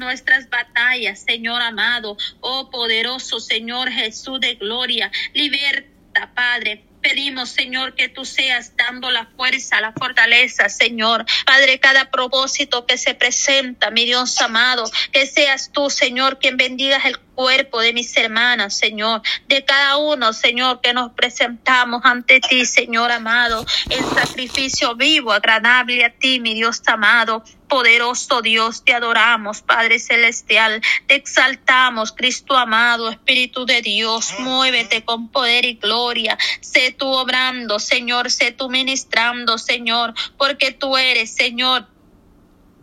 nuestras batallas, Señor amado. Oh poderoso Señor Jesús de gloria, liberta, Padre Pedimos, Señor, que tú seas dando la fuerza, la fortaleza, Señor. Padre, cada propósito que se presenta, mi Dios amado, que seas tú, Señor, quien bendigas el cuerpo de mis hermanas, Señor, de cada uno, Señor, que nos presentamos ante ti, Señor amado, en sacrificio vivo, agradable a ti, mi Dios amado. Poderoso Dios, te adoramos, Padre Celestial, te exaltamos, Cristo amado, Espíritu de Dios, muévete con poder y gloria, sé tú obrando, Señor, sé tú ministrando, Señor, porque tú eres, Señor,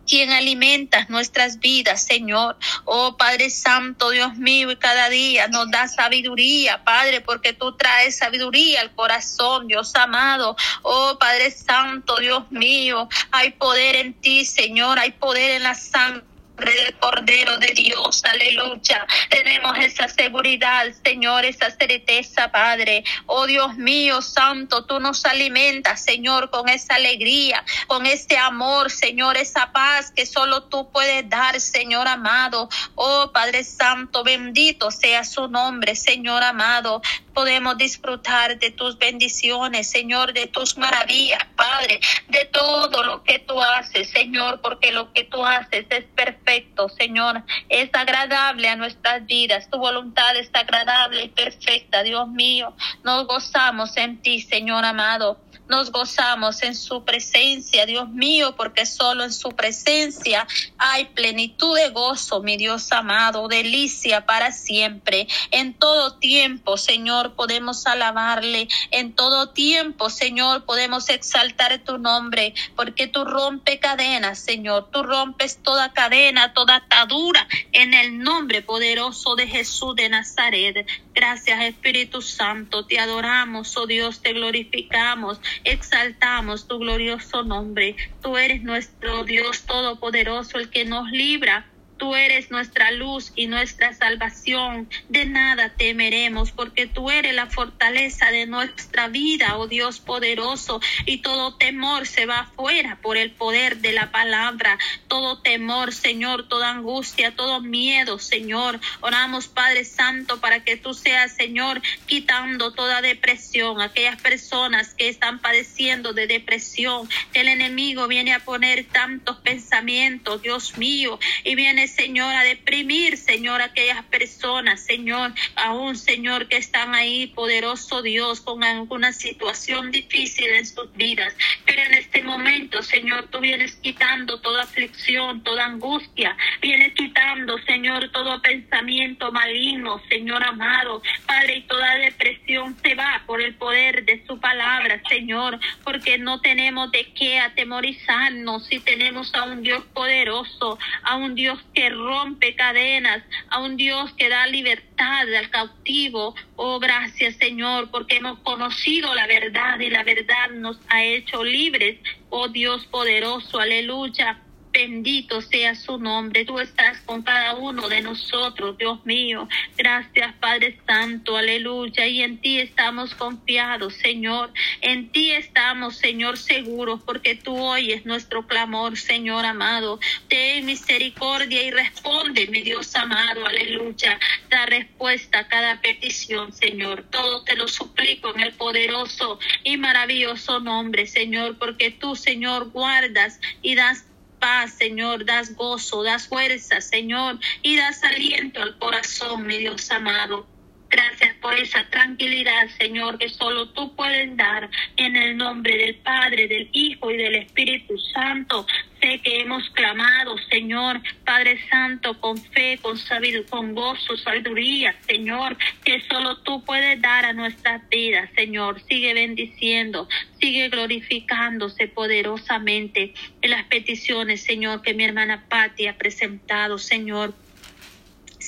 quien alimentas nuestras vidas, Señor. Oh Padre Santo, Dios mío, y cada día nos da sabiduría, Padre, porque tú traes sabiduría al corazón, Dios amado. Oh Padre Santo, Dios mío, hay poder en ti, Señor, hay poder en la sangre del Cordero de Dios, aleluya. Tenemos esa seguridad, Señor, esa certeza, Padre. Oh Dios mío, Santo, tú nos alimentas, Señor, con esa alegría, con ese amor, Señor, esa paz que solo tú puedes dar, Señor amado. Oh Padre Santo, bendito sea su nombre, Señor amado podemos disfrutar de tus bendiciones, Señor, de tus maravillas, Padre, de todo lo que tú haces, Señor, porque lo que tú haces es perfecto, Señor, es agradable a nuestras vidas, tu voluntad es agradable y perfecta, Dios mío, nos gozamos en ti, Señor amado. Nos gozamos en su presencia, Dios mío, porque solo en su presencia hay plenitud de gozo, mi Dios amado, delicia para siempre. En todo tiempo, Señor, podemos alabarle. En todo tiempo, Señor, podemos exaltar tu nombre, porque tú rompes cadenas, Señor. Tú rompes toda cadena, toda atadura en el nombre poderoso de Jesús de Nazaret. Gracias, Espíritu Santo. Te adoramos, oh Dios, te glorificamos exaltamos tu glorioso nombre. Tú eres nuestro Dios todopoderoso, el que nos libra Tú eres nuestra luz y nuestra salvación. De nada temeremos porque tú eres la fortaleza de nuestra vida, oh Dios poderoso. Y todo temor se va afuera por el poder de la palabra. Todo temor, Señor, toda angustia, todo miedo, Señor. Oramos, Padre Santo, para que tú seas, Señor, quitando toda depresión. Aquellas personas que están padeciendo de depresión, el enemigo viene a poner tantos pensamientos, Dios mío, y viene Señor, a deprimir, Señor, aquellas personas, Señor, aún, Señor, que están ahí, poderoso Dios, con alguna situación difícil en sus vidas. Pero en este momento, Señor, tú vienes quitando toda aflicción, toda angustia, vienes quitando, Señor, todo pensamiento maligno, Señor amado, Padre, y toda depresión se va por el poder de su palabra, Señor, porque no tenemos de qué atemorizarnos si tenemos a un Dios poderoso, a un Dios que rompe cadenas, a un Dios que da libertad al cautivo. Oh, gracias Señor, porque hemos conocido la verdad y la verdad nos ha hecho libres. Oh Dios poderoso, aleluya. Bendito sea su nombre. Tú estás con cada uno de nosotros, Dios mío. Gracias, Padre Santo. Aleluya. Y en ti estamos confiados, Señor. En ti estamos, Señor, seguros, porque tú oyes nuestro clamor, Señor amado. Ten misericordia y responde, mi Dios amado. Aleluya. Da respuesta a cada petición, Señor. Todo te lo suplico en el poderoso y maravilloso nombre, Señor, porque tú, Señor, guardas y das paz, Señor, das gozo, das fuerza, Señor, y das aliento al corazón, mi Dios amado. Gracias por esa tranquilidad, Señor, que solo tú puedes dar en el nombre del Padre, del Hijo y del Espíritu Santo. Sé que hemos clamado, Señor, Padre Santo, con fe, con sabiduría, con gozo, sabiduría, Señor, que solo tú puedes dar a nuestras vidas, Señor. Sigue bendiciendo, sigue glorificándose poderosamente en las peticiones, Señor, que mi hermana Patti ha presentado, Señor.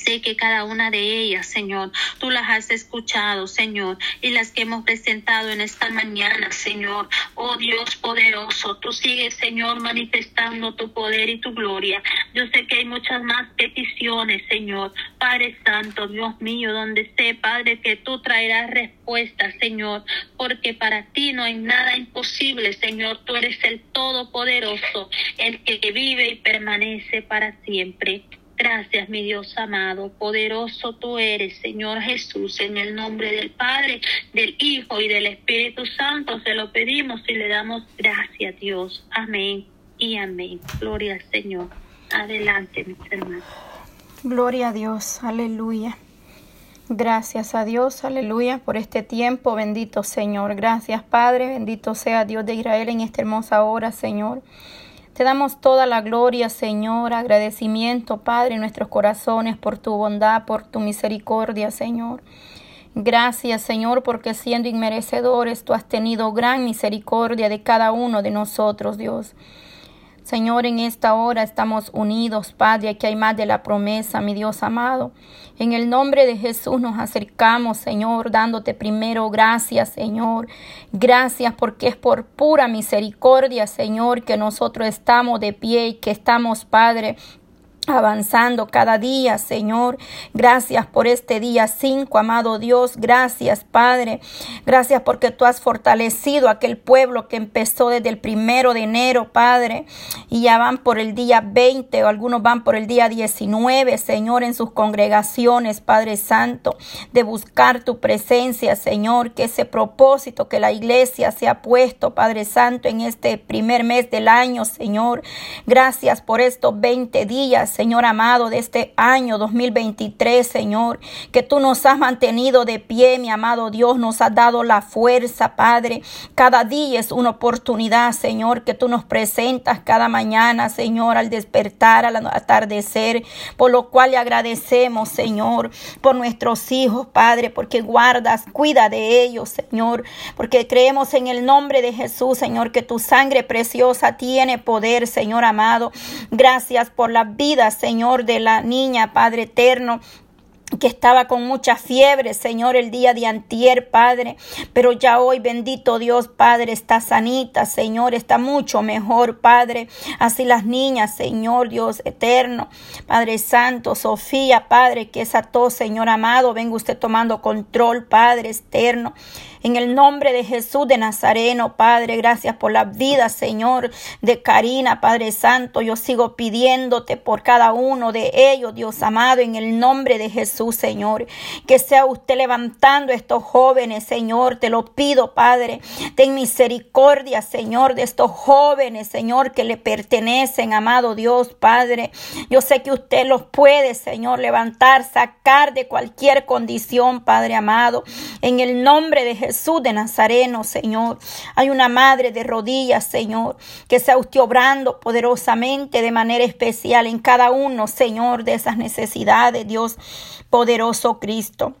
Sé que cada una de ellas, Señor, tú las has escuchado, Señor, y las que hemos presentado en esta mañana, Señor. Oh Dios poderoso, tú sigues, Señor, manifestando tu poder y tu gloria. Yo sé que hay muchas más peticiones, Señor. Padre Santo, Dios mío, donde sé, Padre, que tú traerás respuestas, Señor, porque para ti no hay nada imposible, Señor. Tú eres el Todopoderoso, el que vive y permanece para siempre. Gracias, mi Dios amado, poderoso tú eres, Señor Jesús, en el nombre del Padre, del Hijo y del Espíritu Santo, se lo pedimos y le damos gracias, Dios. Amén y amén. Gloria al Señor. Adelante, mis hermanos. Gloria a Dios, aleluya. Gracias a Dios, aleluya, por este tiempo, bendito Señor. Gracias, Padre, bendito sea Dios de Israel en esta hermosa hora, Señor. Te damos toda la gloria, Señor, agradecimiento, Padre, en nuestros corazones por tu bondad, por tu misericordia, Señor. Gracias, Señor, porque siendo inmerecedores, tú has tenido gran misericordia de cada uno de nosotros, Dios. Señor, en esta hora estamos unidos, Padre, aquí hay más de la promesa, mi Dios amado. En el nombre de Jesús nos acercamos, Señor, dándote primero gracias, Señor. Gracias porque es por pura misericordia, Señor, que nosotros estamos de pie y que estamos, Padre, avanzando cada día, Señor. Gracias por este día 5, amado Dios. Gracias, Padre. Gracias porque tú has fortalecido aquel pueblo que empezó desde el primero de enero, Padre. Y ya van por el día 20 o algunos van por el día 19, Señor, en sus congregaciones, Padre Santo, de buscar tu presencia, Señor. Que ese propósito que la iglesia se ha puesto, Padre Santo, en este primer mes del año, Señor. Gracias por estos 20 días, Señor amado, de este año 2023, Señor, que tú nos has mantenido de pie, mi amado Dios, nos has dado la fuerza, Padre. Cada día es una oportunidad, Señor, que tú nos presentas cada mañana, Señor, al despertar, al atardecer, por lo cual le agradecemos, Señor, por nuestros hijos, Padre, porque guardas, cuida de ellos, Señor, porque creemos en el nombre de Jesús, Señor, que tu sangre preciosa tiene poder, Señor amado. Gracias por la vida Señor, de la niña, Padre eterno que estaba con mucha fiebre, Señor, el día de antier, Padre, pero ya hoy, bendito Dios, Padre, está sanita, Señor, está mucho mejor, Padre. Así las niñas, Señor, Dios eterno, Padre Santo, Sofía, Padre, que esa tos, Señor amado, venga usted tomando control, Padre eterno. En el nombre de Jesús de Nazareno, Padre, gracias por la vida, Señor, de Karina, Padre Santo. Yo sigo pidiéndote por cada uno de ellos, Dios amado, en el nombre de Jesús, Señor. Que sea usted levantando a estos jóvenes, Señor. Te lo pido, Padre. Ten misericordia, Señor, de estos jóvenes, Señor, que le pertenecen, amado Dios, Padre. Yo sé que usted los puede, Señor, levantar, sacar de cualquier condición, Padre amado. En el nombre de Jesús. Jesús de Nazareno, Señor. Hay una madre de rodillas, Señor, que sea usted obrando poderosamente de manera especial en cada uno, Señor, de esas necesidades, Dios poderoso Cristo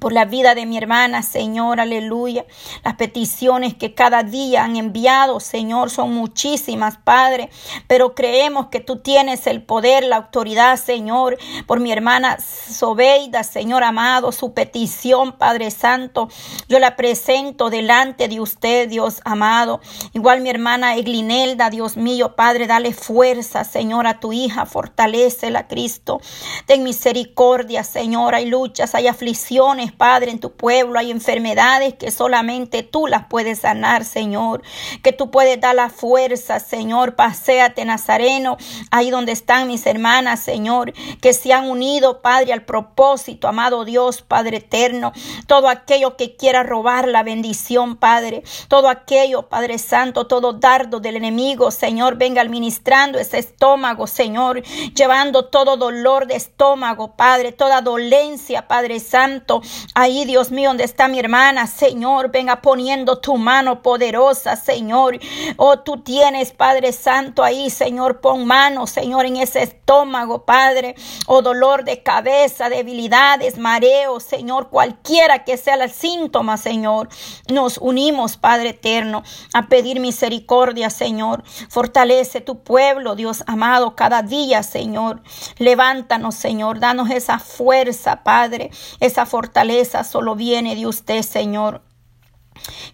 por la vida de mi hermana, Señor, aleluya. Las peticiones que cada día han enviado, Señor, son muchísimas, Padre, pero creemos que tú tienes el poder, la autoridad, Señor, por mi hermana Sobeida, Señor amado, su petición, Padre Santo, yo la presento delante de usted, Dios amado. Igual mi hermana Eglinelda, Dios mío, Padre, dale fuerza, Señor, a tu hija, fortalecela, Cristo. Ten misericordia, Señor, hay luchas, hay aflicciones Padre, en tu pueblo. Hay enfermedades que solamente tú las puedes sanar, Señor. Que tú puedes dar la fuerza, Señor. Paseate, Nazareno, ahí donde están mis hermanas, Señor, que se han unido, Padre, al propósito, amado Dios, Padre eterno. Todo aquello que quiera robar la bendición, Padre. Todo aquello, Padre Santo, todo dardo del enemigo, Señor, venga administrando ese estómago, Señor, llevando todo dolor de estómago, Padre, toda dolencia, Padre Santo, Ahí, Dios mío, donde está mi hermana, Señor, venga poniendo tu mano poderosa, Señor. Oh, tú tienes, Padre Santo, ahí, Señor, pon mano, Señor, en ese estómago, Padre. Oh, dolor de cabeza, debilidades, mareos, Señor, cualquiera que sea el síntoma, Señor. Nos unimos, Padre eterno, a pedir misericordia, Señor. Fortalece tu pueblo, Dios amado, cada día, Señor. Levántanos, Señor. Danos esa fuerza, Padre, esa fortaleza solo viene de usted, Señor.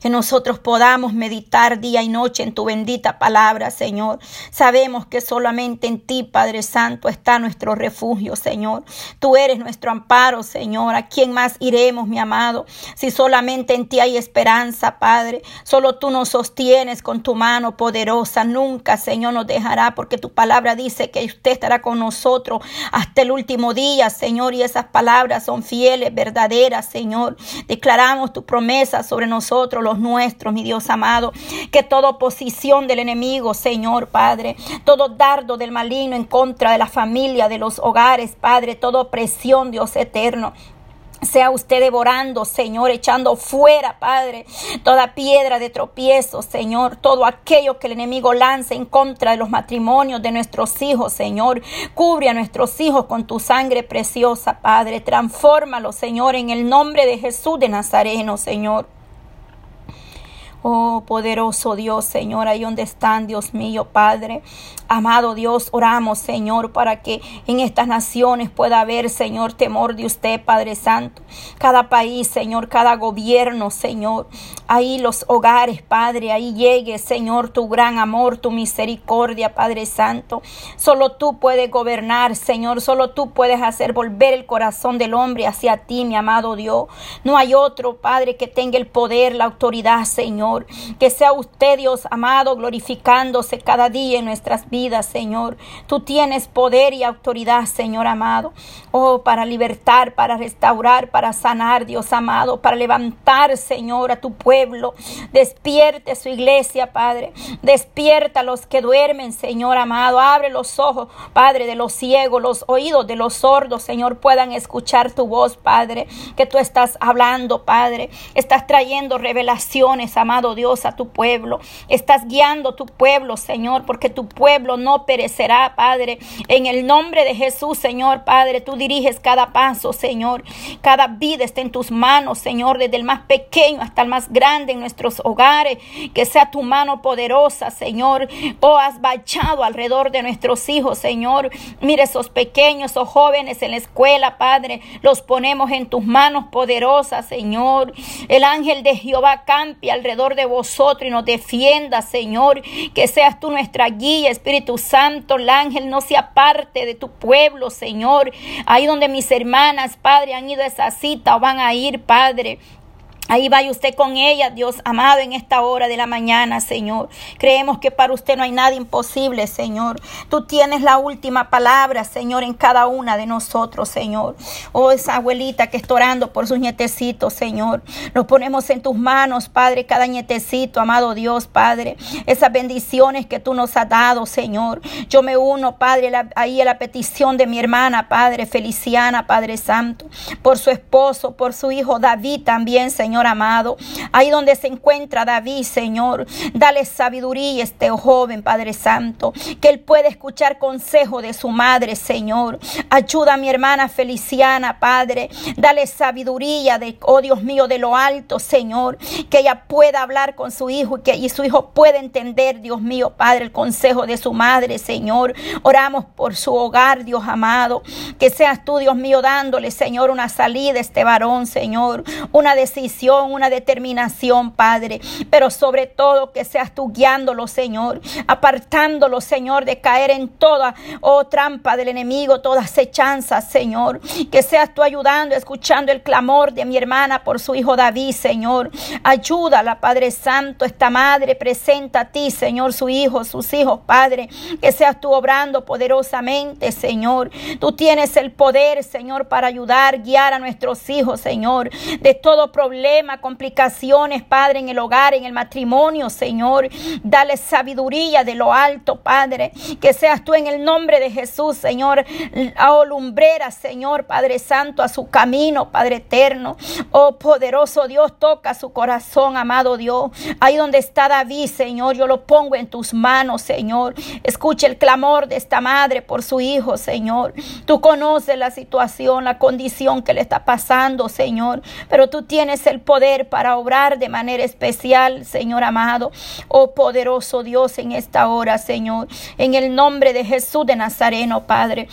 Que nosotros podamos meditar día y noche en tu bendita palabra, Señor. Sabemos que solamente en ti, Padre Santo, está nuestro refugio, Señor. Tú eres nuestro amparo, Señor. ¿A quién más iremos, mi amado? Si solamente en ti hay esperanza, Padre. Solo tú nos sostienes con tu mano poderosa. Nunca, Señor, nos dejará, porque tu palabra dice que usted estará con nosotros hasta el último día, Señor. Y esas palabras son fieles, verdaderas, Señor. Declaramos tu promesa sobre nosotros los nuestros, mi Dios amado. Que toda oposición del enemigo, Señor Padre, todo dardo del maligno en contra de la familia, de los hogares, Padre, toda opresión, Dios eterno, sea usted devorando, Señor, echando fuera, Padre, toda piedra de tropiezo, Señor, todo aquello que el enemigo lance en contra de los matrimonios de nuestros hijos, Señor. Cubre a nuestros hijos con tu sangre preciosa, Padre. Transfórmalo, Señor, en el nombre de Jesús de Nazareno, Señor. Oh, poderoso Dios, Señor, ahí donde están, Dios mío, Padre. Amado Dios, oramos, Señor, para que en estas naciones pueda haber, Señor, temor de usted, Padre Santo. Cada país, Señor, cada gobierno, Señor. Ahí los hogares, Padre, ahí llegue, Señor, tu gran amor, tu misericordia, Padre Santo. Solo tú puedes gobernar, Señor. Solo tú puedes hacer volver el corazón del hombre hacia ti, mi amado Dios. No hay otro, Padre, que tenga el poder, la autoridad, Que sea usted, Dios amado, glorificándose cada día en nuestras vidas, Señor. Tú tienes poder y autoridad, Señor amado. Oh, para libertar, para restaurar, para sanar, Dios amado, para levantar, Señor, a tu pueblo. Despierte su iglesia, Padre. Despierta a los que duermen, Señor amado. Abre los ojos, Padre, de los ciegos, los oídos de los sordos, Señor, puedan escuchar tu voz, Padre, que tú estás hablando, Padre. Estás trayendo revelaciones, amado Dios, a tu pueblo. Estás guiando tu pueblo, Señor, porque tu pueblo no perecerá, Padre. En el nombre de Jesús, Señor, Padre, tú diriges cada paso, Señor. Cada vida está en tus manos, Señor, desde el más pequeño hasta el más grande en nuestros hogares. Que sea tu mano poderosa, Señor. Oh, has bachado alrededor de nuestros hijos, Señor. Mire esos pequeños, esos jóvenes en la escuela, Padre. Los ponemos en tus manos poderosas, Señor. El ángel de Jehová campe alrededor de vosotros y nos defienda, Señor. Que seas tú nuestra guía, Espíritu Santo. El ángel no se aparte de tu pueblo, Señor. Ahí donde mis hermanas, Padre, han ido a esa cita o van a ir, Padre. Ahí vaya usted con ella, Dios amado, en esta hora de la mañana, Señor. Creemos que para usted no hay nada imposible, Señor. Tú tienes la última palabra, Señor, en cada una de nosotros, Señor. Oh, esa abuelita que está orando por sus nietecitos, Señor. Los ponemos en tus manos, Padre, cada nietecito, amado Dios, Padre. Esas bendiciones que tú nos has dado, Señor. Yo me uno, Padre, ahí a la petición de mi hermana, Padre Feliciana, Padre Santo, por su esposo, por su hijo David también, Señor. Señor amado. Ahí donde se encuentra David, Señor. Dale sabiduría a este joven, Padre Santo. Que él pueda escuchar consejo de su madre, Señor. Ayuda a mi hermana Feliciana, Padre. Dale sabiduría de, oh Dios mío, de lo alto, Señor. Que ella pueda hablar con su hijo y que y su hijo pueda entender, Dios mío, Padre, el consejo de su madre, Señor. Oramos por su hogar, Dios amado. Que seas tú, Dios mío, dándole, Señor, una salida a este varón, Señor. Una decisión una determinación, Padre. Pero sobre todo que seas tú guiándolo, Señor, apartándolo, Señor, de caer en toda oh, trampa del enemigo, toda acechanza, Señor. Que seas tú ayudando, escuchando el clamor de mi hermana por su hijo David, Señor. Ayúdala, Padre Santo, esta madre presenta a ti, Señor, su hijo, sus hijos, Padre. Que seas tú obrando poderosamente, Señor. Tú tienes el poder, Señor, para ayudar, guiar a nuestros hijos, Señor, de todo problema complicaciones, Padre, en el hogar, en el matrimonio, Señor. Dale sabiduría de lo alto, Padre. Que seas tú en el nombre de Jesús, Señor. Oh, lumbrera, Señor, Padre Santo, a su camino, Padre eterno. Oh, poderoso Dios, toca su corazón, amado Dios. Ahí donde está David, Señor, yo lo pongo en tus manos, Señor. Escuche el clamor de esta madre por su hijo, Señor. Tú conoces la situación, la condición que le está pasando, Señor. Pero tú tienes el poder para obrar de manera especial, Señor amado. Oh poderoso Dios en esta hora, Señor. En el nombre de Jesús de Nazareno, Padre.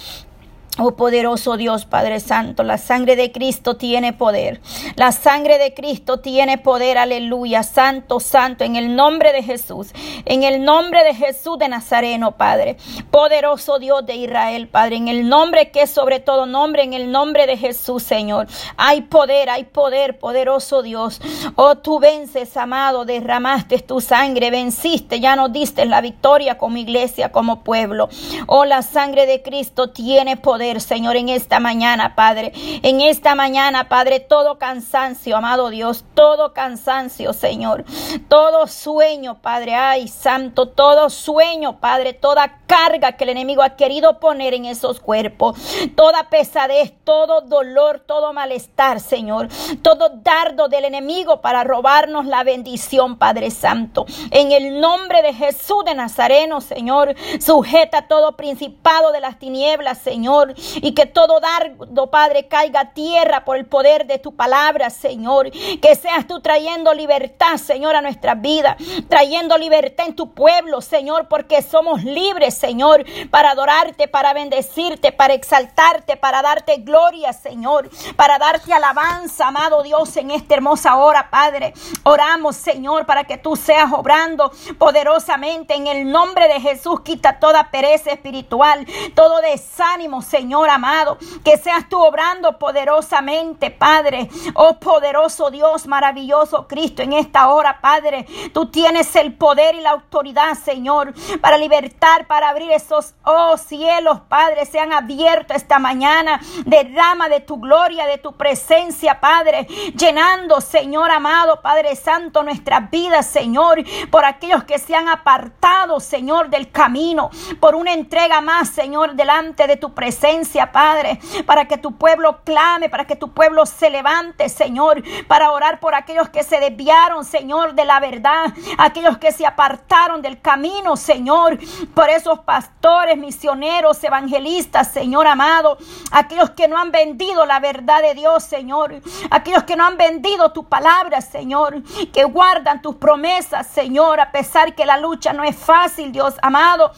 Oh poderoso Dios Padre Santo, la sangre de Cristo tiene poder. La sangre de Cristo tiene poder, aleluya. Santo, santo, en el nombre de Jesús. En el nombre de Jesús de Nazareno, Padre. Poderoso Dios de Israel, Padre. En el nombre que es sobre todo nombre, en el nombre de Jesús, Señor. Hay poder, hay poder, poderoso Dios. Oh, tú vences, amado, derramaste tu sangre, venciste, ya nos diste la victoria como iglesia, como pueblo. Oh, la sangre de Cristo tiene poder Señor, en esta mañana, Padre. En esta mañana, Padre, todo cansancio, amado Dios, todo cansancio, Señor. Todo sueño, Padre, ay, santo, todo sueño, Padre, toda carga que el enemigo ha querido poner en esos cuerpos, toda pesadez, todo dolor, todo malestar, Señor, todo dardo del enemigo para robarnos la bendición, Padre Santo. En el nombre de Jesús de Nazareno, Señor, sujeta todo principado de las tinieblas, Señor, y que todo dardo, Padre, caiga a tierra por el poder de tu palabra, Señor. Que seas tú trayendo libertad, Señor, a nuestra vida, trayendo libertad en tu pueblo, Señor, porque somos libres, Señor, para adorarte, para bendecirte, para exaltarte, para darte gloria, Señor, para darte alabanza, amado Dios, en esta hermosa hora, Padre. Oramos, Señor, para que tú seas obrando poderosamente en el nombre de Jesús. Quita toda pereza espiritual, todo desánimo, Señor Señor amado, que seas tú obrando poderosamente, Padre. Oh poderoso Dios, maravilloso Cristo, en esta hora, Padre, tú tienes el poder y la autoridad, Señor, para libertar, para abrir esos, oh cielos, Padre, sean abiertos esta mañana. Derrama de tu gloria, de tu presencia, Padre, llenando, Señor amado, Padre Santo, nuestras vidas, Señor, por aquellos que se han apartado, Señor, del camino, por una entrega más, Señor, delante de tu presencia Padre, para que tu pueblo clame, para que tu pueblo se levante, Señor, para orar por aquellos que se desviaron, Señor, de la verdad, aquellos que se apartaron del camino, Señor, por esos pastores, misioneros, evangelistas, Señor amado, aquellos que no han vendido la verdad de Dios, Señor, aquellos que no han vendido tu palabra, Señor, que guardan tus promesas, Señor, a pesar que la lucha no es fácil, Dios amado.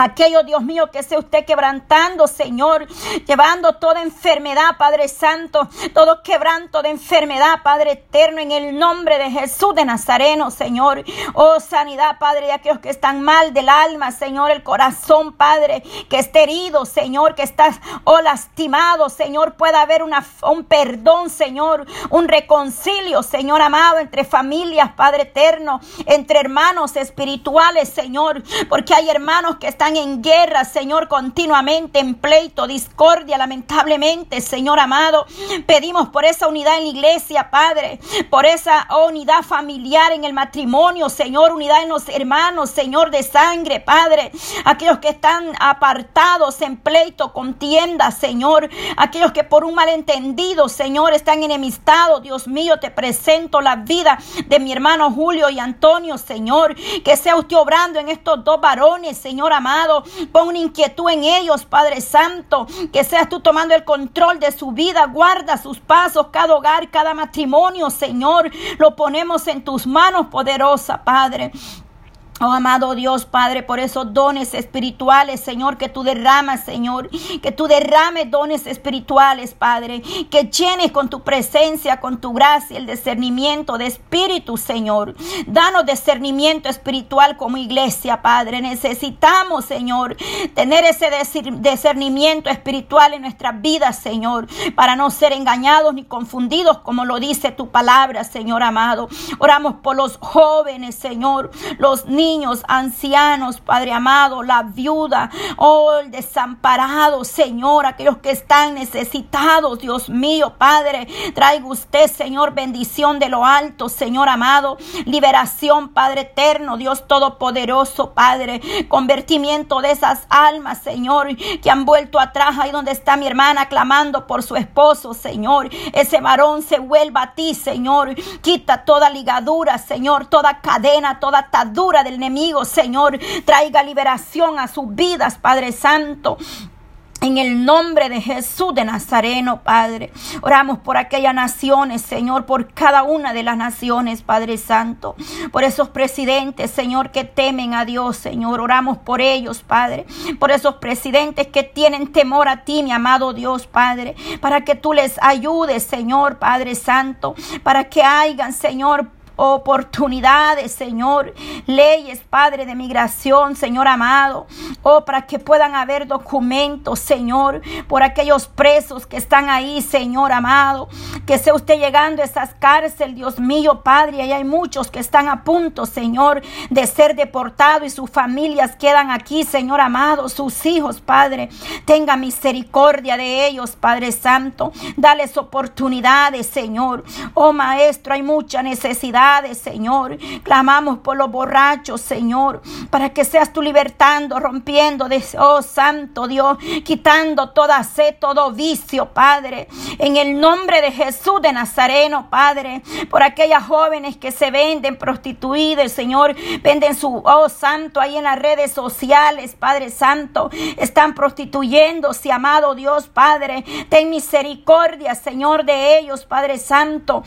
Aquello, Dios mío, que sea usted quebrantando, Señor, llevando toda enfermedad, Padre Santo, todo quebranto de enfermedad, Padre eterno, en el nombre de Jesús de Nazareno, Señor. Oh, sanidad, Padre, de aquellos que están mal del alma, Señor, el corazón, Padre, que esté herido, Señor, que está, oh, lastimado, Señor, pueda haber una, un perdón, Señor, un reconcilio, Señor amado, entre familias, Padre eterno, entre hermanos espirituales, Señor, porque hay hermanos que están en guerra, Señor, continuamente en pleito, discordia, lamentablemente, Señor amado. Pedimos por esa unidad en la iglesia, Padre, por esa unidad familiar en el matrimonio, Señor, unidad en los hermanos, Señor, de sangre, Padre. Aquellos que están apartados en pleito, contienda, Señor. Aquellos que por un malentendido, Señor, están enemistados. Dios mío, te presento la vida de mi hermano Julio y Antonio, Señor. Que sea usted obrando en estos dos varones, Señor amado Pon una inquietud en ellos, Padre Santo. Que seas tú tomando el control de su vida. Guarda sus pasos, cada hogar, cada matrimonio, Señor. Lo ponemos en tus manos, poderosa, Padre. Oh amado Dios Padre, por esos dones espirituales, Señor, que tú derramas, Señor, que tú derrames dones espirituales, Padre, que llenes con tu presencia, con tu gracia, el discernimiento de espíritu, Señor. Danos discernimiento espiritual como iglesia, Padre. Necesitamos, Señor, tener ese discernimiento espiritual en nuestras vidas, Señor, para no ser engañados ni confundidos, como lo dice tu palabra, Señor amado. Oramos por los jóvenes, Señor, los niños niños, ancianos, Padre amado, la viuda, oh, el desamparado, Señor, aquellos que están necesitados, Dios mío, Padre, traiga usted, Señor, bendición de lo alto, Señor amado, liberación, Padre eterno, Dios todopoderoso, Padre, convertimiento de esas almas, Señor, que han vuelto atrás, ahí donde está mi hermana clamando por su esposo, Señor, ese varón se vuelva a ti, Señor, quita toda ligadura, Señor, toda cadena, toda atadura del enemigo, Señor. Traiga liberación a sus vidas, Padre Santo. En el nombre de Jesús de Nazareno, Padre. Oramos por aquellas naciones, Señor, por cada una de las naciones, Padre Santo. Por esos presidentes, Señor, que temen a Dios, Señor. Oramos por ellos, Padre. Por esos presidentes que tienen temor a ti, mi amado Dios, Padre. Para que tú les ayudes, Señor, Padre Santo. Para que hagan, Señor, oportunidades, Señor, leyes, Padre, de migración, Señor amado, oh, para que puedan haber documentos, Señor, por aquellos presos que están ahí, Señor amado, que sea usted llegando a esas cárceles, Dios mío, Padre, y hay muchos que están a punto, Señor, de ser deportados y sus familias quedan aquí, Señor amado, sus hijos, Padre, tenga misericordia de ellos, Padre Santo, dales oportunidades, Señor, oh Maestro, hay mucha necesidad Señor. Clamamos por los borrachos, Señor, para que seas tú libertando, rompiendo, de, oh Santo Dios, quitando toda sed, todo vicio, Padre. En el nombre de Jesús de Nazareno, Padre, por aquellas jóvenes que se venden prostituidas, Señor, venden su, oh Santo, ahí en las redes sociales, Padre Santo, están prostituyéndose, amado Dios, Padre. Ten misericordia, Señor, de ellos, Padre Santo.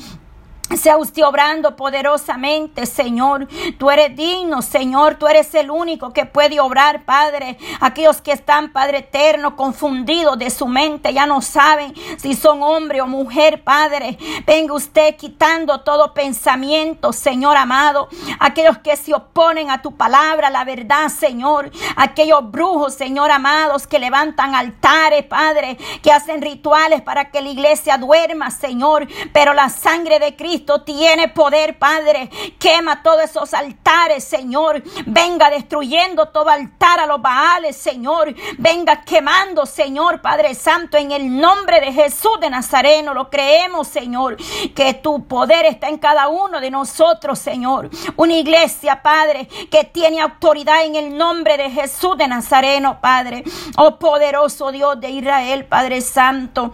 Sea usted obrando poderosamente, Señor. Tú eres digno, Señor. Tú eres el único que puede obrar, Padre. Aquellos que están, Padre eterno, confundidos de su mente, ya no saben si son hombre o mujer, Padre. Venga usted quitando todo pensamiento, Señor amado. Aquellos que se oponen a tu palabra, la verdad, Señor. Aquellos brujos, Señor amados, que levantan altares, Padre, que hacen rituales para que la iglesia duerma, Señor. Pero la sangre de Cristo tiene poder, Padre. Quema todos esos altares, Señor. Venga destruyendo todo altar a los Baales, Señor. Venga quemando, Señor, Padre Santo, en el nombre de Jesús de Nazareno. Lo creemos, Señor, que tu poder está en cada uno de nosotros, Señor. Una iglesia, Padre, que tiene autoridad en el nombre de Jesús de Nazareno, Padre. Oh poderoso Dios de Israel, Padre Santo.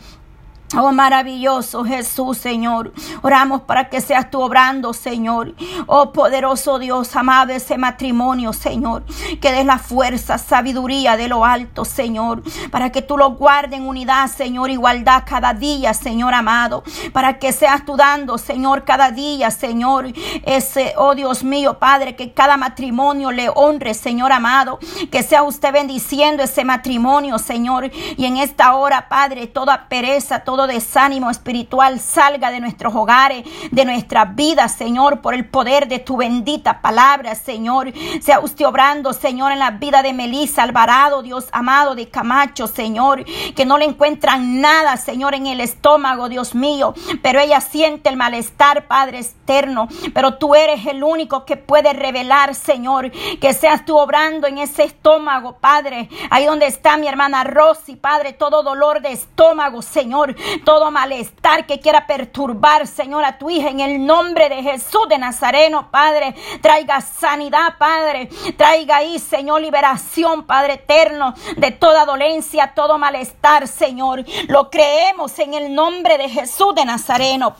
Oh maravilloso Jesús, Señor. Oramos para que seas tú obrando, Señor. Oh poderoso Dios, amado ese matrimonio, Señor. Que des la fuerza, sabiduría de lo alto, Señor. Para que tú lo guardes en unidad, Señor, igualdad cada día, Señor amado. Para que seas tú dando, Señor, cada día, Señor. Ese, oh Dios mío, Padre, que cada matrimonio le honre, Señor amado. Que sea usted bendiciendo ese matrimonio, Señor. Y en esta hora, Padre, toda pereza, todo desánimo espiritual salga de nuestros hogares, de nuestras vidas, Señor, por el poder de tu bendita palabra, Señor. Sea usted obrando, Señor, en la vida de Melissa Alvarado, Dios amado de Camacho, Señor, que no le encuentran nada, Señor, en el estómago, Dios mío, pero ella siente el malestar, Padre externo, pero tú eres el único que puede revelar, Señor, que seas tú obrando en ese estómago, Padre, ahí donde está mi hermana Rosy, Padre, todo dolor de estómago, Señor, todo malestar que quiera perturbar, Señor, a tu hija en el nombre de Jesús de Nazareno, Padre. Traiga sanidad, Padre. Traiga ahí, Señor, liberación, Padre eterno, de toda dolencia, todo malestar, Señor. Lo creemos en el nombre de Jesús de Nazareno, Padre.